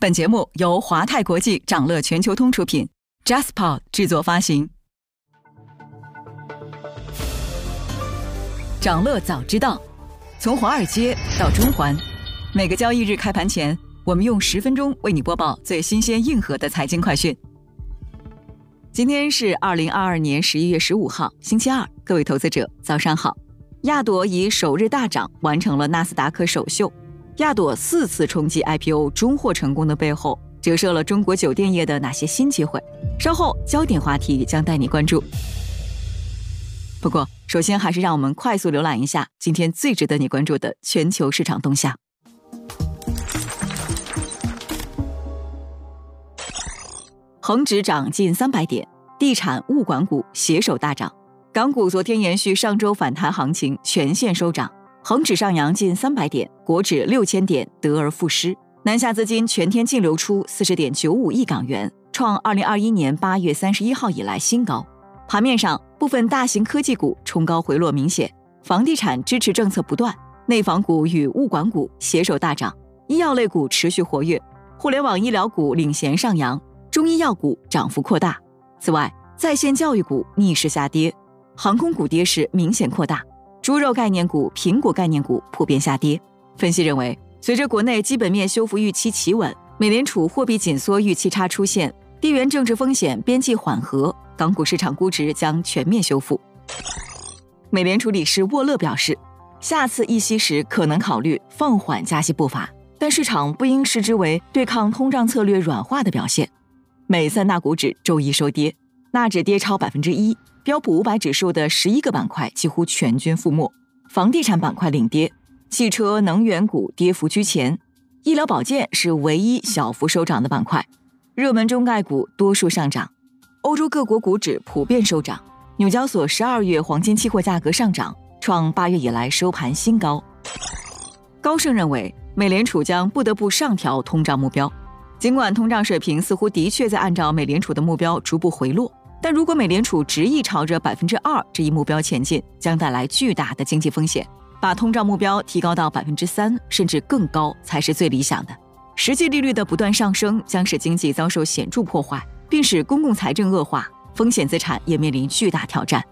本节目由华泰国际掌乐全球通出品，JasPod 制作发行。掌乐早知道，从华尔街到中环，每个交易日开盘前，我们用十分钟为你播报最新鲜、硬核的财经快讯。今天是二零二二年十一月十五号，星期二，各位投资者早上好。亚朵以首日大涨完成了纳斯达克首秀。亚朵四次冲击 IPO 终获成功的背后，折射了中国酒店业的哪些新机会？稍后焦点话题将带你关注。不过，首先还是让我们快速浏览一下今天最值得你关注的全球市场动向。恒指涨近三百点，地产、物管股携手大涨，港股昨天延续上周反弹行情，全线收涨。恒指上扬近三百点，国指六千点得而复失。南下资金全天净流出四十点九五亿港元，创二零二一年八月三十一号以来新高。盘面上，部分大型科技股冲高回落明显，房地产支持政策不断，内房股与物管股携手大涨，医药类股持续活跃，互联网医疗股领衔上扬，中医药股涨幅扩大。此外，在线教育股逆势下跌，航空股跌势明显扩大。猪肉概念股、苹果概念股普遍下跌。分析认为，随着国内基本面修复预期企稳，美联储货币紧缩预期差出现，地缘政治风险边际缓和，港股市场估值将全面修复。美联储理事沃勒表示，下次议息时可能考虑放缓加息步伐，但市场不应视之为对抗通胀策略软化的表现。美三大股指周一收跌，纳指跌超百分之一。标普五百指数的十一个板块几乎全军覆没，房地产板块领跌，汽车、能源股跌幅居前，医疗保健是唯一小幅收涨的板块，热门中概股多数上涨，欧洲各国股指普遍收涨，纽交所十二月黄金期货价格上涨，创八月以来收盘新高。高盛认为，美联储将不得不上调通胀目标，尽管通胀水平似乎的确在按照美联储的目标逐步回落。但如果美联储执意朝着百分之二这一目标前进，将带来巨大的经济风险。把通胀目标提高到百分之三甚至更高才是最理想的。实际利率的不断上升将使经济遭受显著破坏，并使公共财政恶化，风险资产也面临巨大挑战。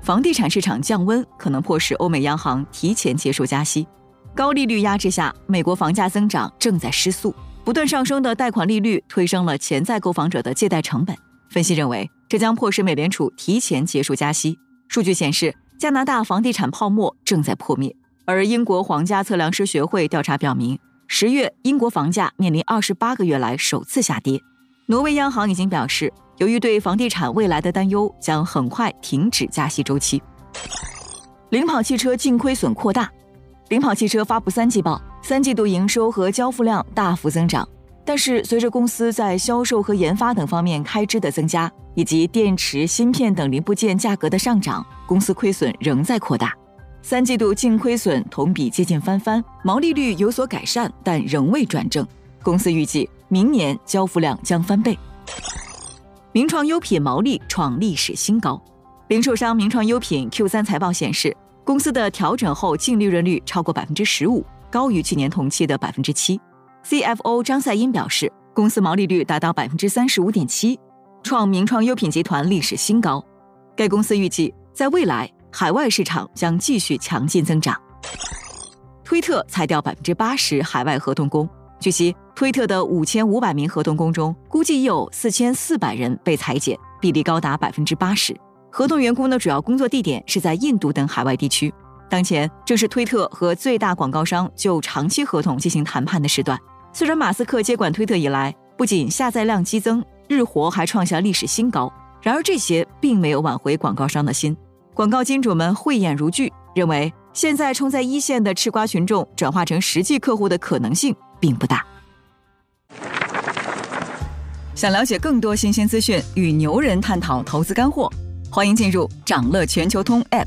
房地产市场降温可能迫使欧美央行提前结束加息。高利率压制下，美国房价增长正在失速，不断上升的贷款利率推升了潜在购房者的借贷成本。分析认为，这将迫使美联储提前结束加息。数据显示，加拿大房地产泡沫正在破灭。而英国皇家测量师学会调查表明，十月英国房价面临二十八个月来首次下跌。挪威央行已经表示，由于对房地产未来的担忧，将很快停止加息周期。领跑汽车净亏损扩大，领跑汽车发布三季报，三季度营收和交付量大幅增长。但是，随着公司在销售和研发等方面开支的增加，以及电池、芯片等零部件价格的上涨，公司亏损仍在扩大。三季度净亏损同比接近翻番，毛利率有所改善，但仍未转正。公司预计明年交付量将翻倍。名创优品毛利创历史新高，零售商名创优品 Q 三财报显示，公司的调整后净利润率超过百分之十五，高于去年同期的百分之七。CFO 张赛因表示，公司毛利率达到百分之三十五点七，创名创优品集团历史新高。该公司预计，在未来海外市场将继续强劲增长。推特裁掉百分之八十海外合同工。据悉，推特的五千五百名合同工中，估计有四千四百人被裁减，比例高达百分之八十。合同员工的主要工作地点是在印度等海外地区。当前正是推特和最大广告商就长期合同进行谈判的时段。虽然马斯克接管推特以来，不仅下载量激增，日活还创下历史新高，然而这些并没有挽回广告商的心。广告金主们慧眼如炬，认为现在冲在一线的吃瓜群众转化成实际客户的可能性并不大。想了解更多新鲜资讯，与牛人探讨投资干货，欢迎进入掌乐全球通 App。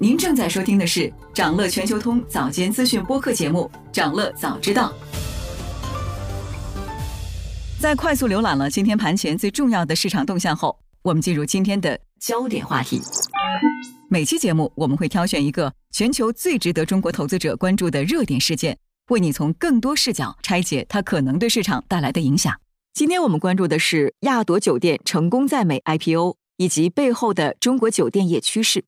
您正在收听的是长乐全球通早间资讯播客节目《长乐早知道》。在快速浏览了今天盘前最重要的市场动向后，我们进入今天的焦点话题。每期节目我们会挑选一个全球最值得中国投资者关注的热点事件，为你从更多视角拆解它可能对市场带来的影响。今天我们关注的是亚朵酒店成功在美 IPO 以及背后的中国酒店业趋势。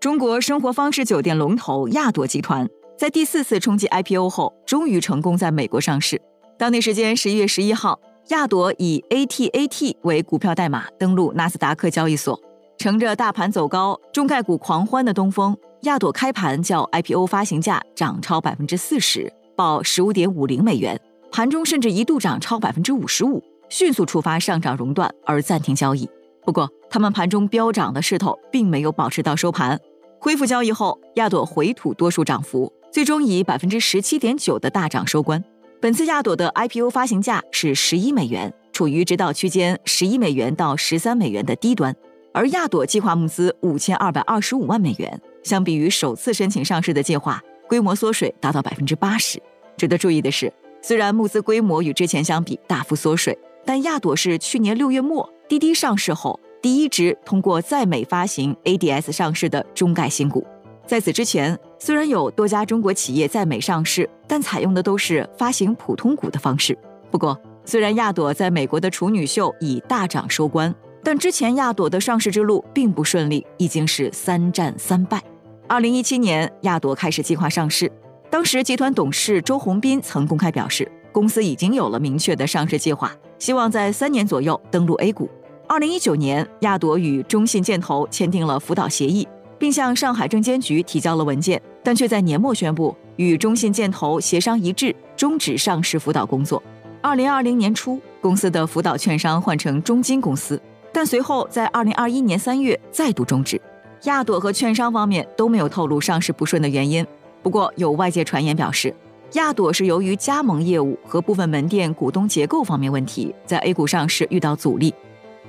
中国生活方式酒店龙头亚朵集团在第四次冲击 IPO 后，终于成功在美国上市。当地时间十一月十一号，亚朵以 ATAT 为股票代码登陆纳斯达克交易所。乘着大盘走高、中概股狂欢的东风，亚朵开盘较 IPO 发行价涨超百分之四十，报十五点五零美元。盘中甚至一度涨超百分之五十五，迅速触发上涨熔断而暂停交易。不过，他们盘中飙涨的势头并没有保持到收盘。恢复交易后，亚朵回吐多数涨幅，最终以百分之十七点九的大涨收官。本次亚朵的 IPO 发行价是十一美元，处于指导区间十一美元到十三美元的低端。而亚朵计划募资五千二百二十五万美元，相比于首次申请上市的计划，规模缩水达到百分之八十。值得注意的是，虽然募资规模与之前相比大幅缩水，但亚朵是去年六月末滴滴上市后。第一只通过在美发行 ADS 上市的中概新股，在此之前，虽然有多家中国企业在美上市，但采用的都是发行普通股的方式。不过，虽然亚朵在美国的处女秀以大涨收官，但之前亚朵的上市之路并不顺利，已经是三战三败。二零一七年，亚朵开始计划上市，当时集团董事周鸿斌曾公开表示，公司已经有了明确的上市计划，希望在三年左右登陆 A 股。二零一九年，亚朵与中信建投签订了辅导协议，并向上海证监局提交了文件，但却在年末宣布与中信建投协商一致，终止上市辅导工作。二零二零年初，公司的辅导券商换成中金公司，但随后在二零二一年三月再度终止。亚朵和券商方面都没有透露上市不顺的原因。不过，有外界传言表示，亚朵是由于加盟业务和部分门店股东结构方面问题，在 A 股上市遇到阻力。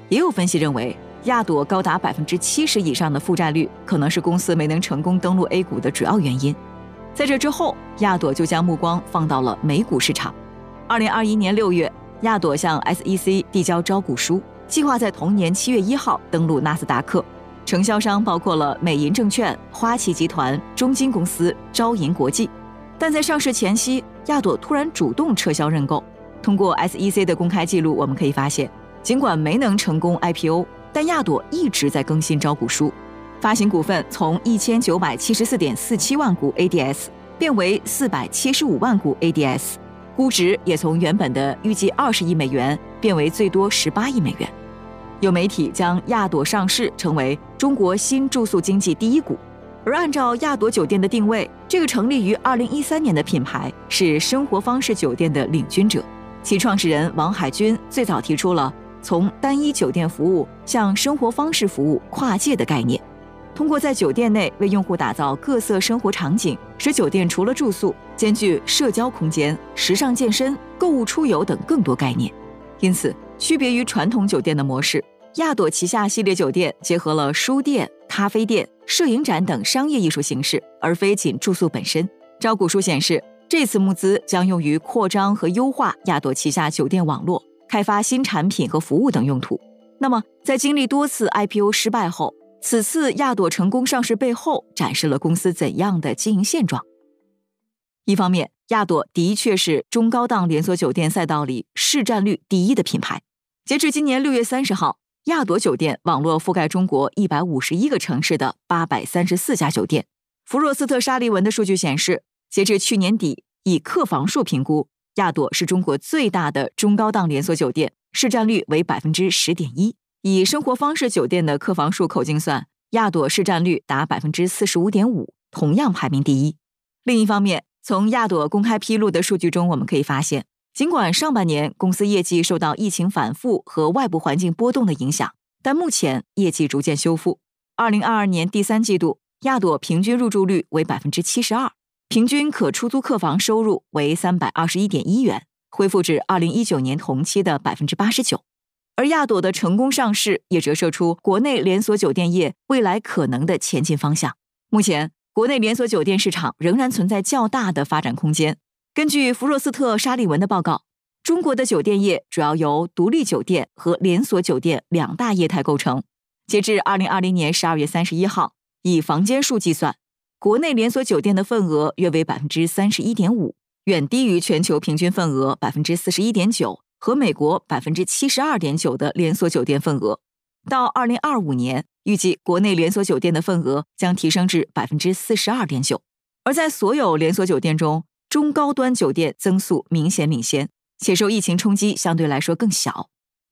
也有分析认为，亚朵高达百分之七十以上的负债率，可能是公司没能成功登陆 A 股的主要原因。在这之后，亚朵就将目光放到了美股市场。二零二一年六月，亚朵向 SEC 递交招股书，计划在同年七月一号登陆纳斯达克。承销商包括了美银证券、花旗集团、中金公司、招银国际。但在上市前夕，亚朵突然主动撤销认购。通过 SEC 的公开记录，我们可以发现。尽管没能成功 IPO，但亚朵一直在更新招股书，发行股份从一千九百七十四点四七万股 ADS 变为四百七十五万股 ADS，估值也从原本的预计二十亿美元变为最多十八亿美元。有媒体将亚朵上市成为中国新住宿经济第一股，而按照亚朵酒店的定位，这个成立于二零一三年的品牌是生活方式酒店的领军者，其创始人王海军最早提出了。从单一酒店服务向生活方式服务跨界的概念，通过在酒店内为用户打造各色生活场景，使酒店除了住宿，兼具社交空间、时尚健身、购物出游等更多概念。因此，区别于传统酒店的模式，亚朵旗下系列酒店结合了书店、咖啡店、摄影展等商业艺术形式，而非仅住宿本身。招股书显示，这次募资将用于扩张和优化亚朵旗下酒店网络。开发新产品和服务等用途。那么，在经历多次 IPO 失败后，此次亚朵成功上市背后展示了公司怎样的经营现状？一方面，亚朵的确是中高档连锁酒店赛道里市占率第一的品牌。截至今年六月三十号，亚朵酒店网络覆盖中国一百五十一个城市的八百三十四家酒店。弗若斯特沙利文的数据显示，截至去年底，以客房数评估。亚朵是中国最大的中高档连锁酒店，市占率为百分之十点一。以生活方式酒店的客房数口径算，亚朵市占率达百分之四十五点五，同样排名第一。另一方面，从亚朵公开披露的数据中，我们可以发现，尽管上半年公司业绩受到疫情反复和外部环境波动的影响，但目前业绩逐渐修复。二零二二年第三季度，亚朵平均入住率为百分之七十二。平均可出租客房收入为三百二十一点一元，恢复至二零一九年同期的百分之八十九。而亚朵的成功上市，也折射出国内连锁酒店业未来可能的前进方向。目前，国内连锁酒店市场仍然存在较大的发展空间。根据弗洛斯特·沙利文的报告，中国的酒店业主要由独立酒店和连锁酒店两大业态构成。截至二零二零年十二月三十一号，以房间数计算，国内连锁酒店的份额约为百分之三十一点五，远低于全球平均份额百分之四十一点九和美国百分之七十二点九的连锁酒店份额。到二零二五年，预计国内连锁酒店的份额将提升至百分之四十二点九。而在所有连锁酒店中，中高端酒店增速明显领先，且受疫情冲击相对来说更小。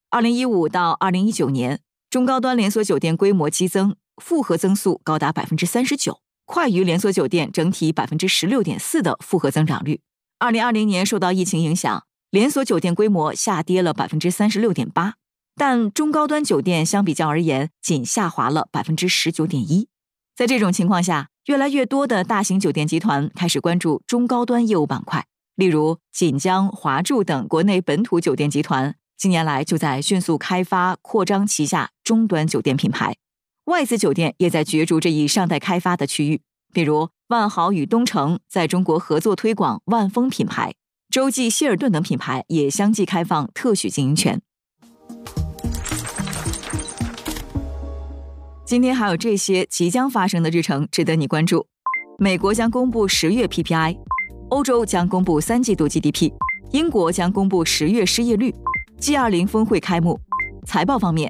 二零一五到二零一九年。中高端连锁酒店规模激增，复合增速高达百分之三十九，快于连锁酒店整体百分之十六点四的复合增长率。二零二零年受到疫情影响，连锁酒店规模下跌了百分之三十六点八，但中高端酒店相比较而言仅下滑了百分之十九点一。在这种情况下，越来越多的大型酒店集团开始关注中高端业务板块，例如锦江、华住等国内本土酒店集团。近年来，就在迅速开发扩张旗下中端酒店品牌，外资酒店也在角逐这一尚待开发的区域。比如，万豪与东城在中国合作推广万丰品牌，洲际希尔顿等品牌也相继开放特许经营权。今天还有这些即将发生的日程值得你关注：美国将公布十月 PPI，欧洲将公布三季度 GDP，英国将公布十月失业率。G20 峰会开幕，财报方面，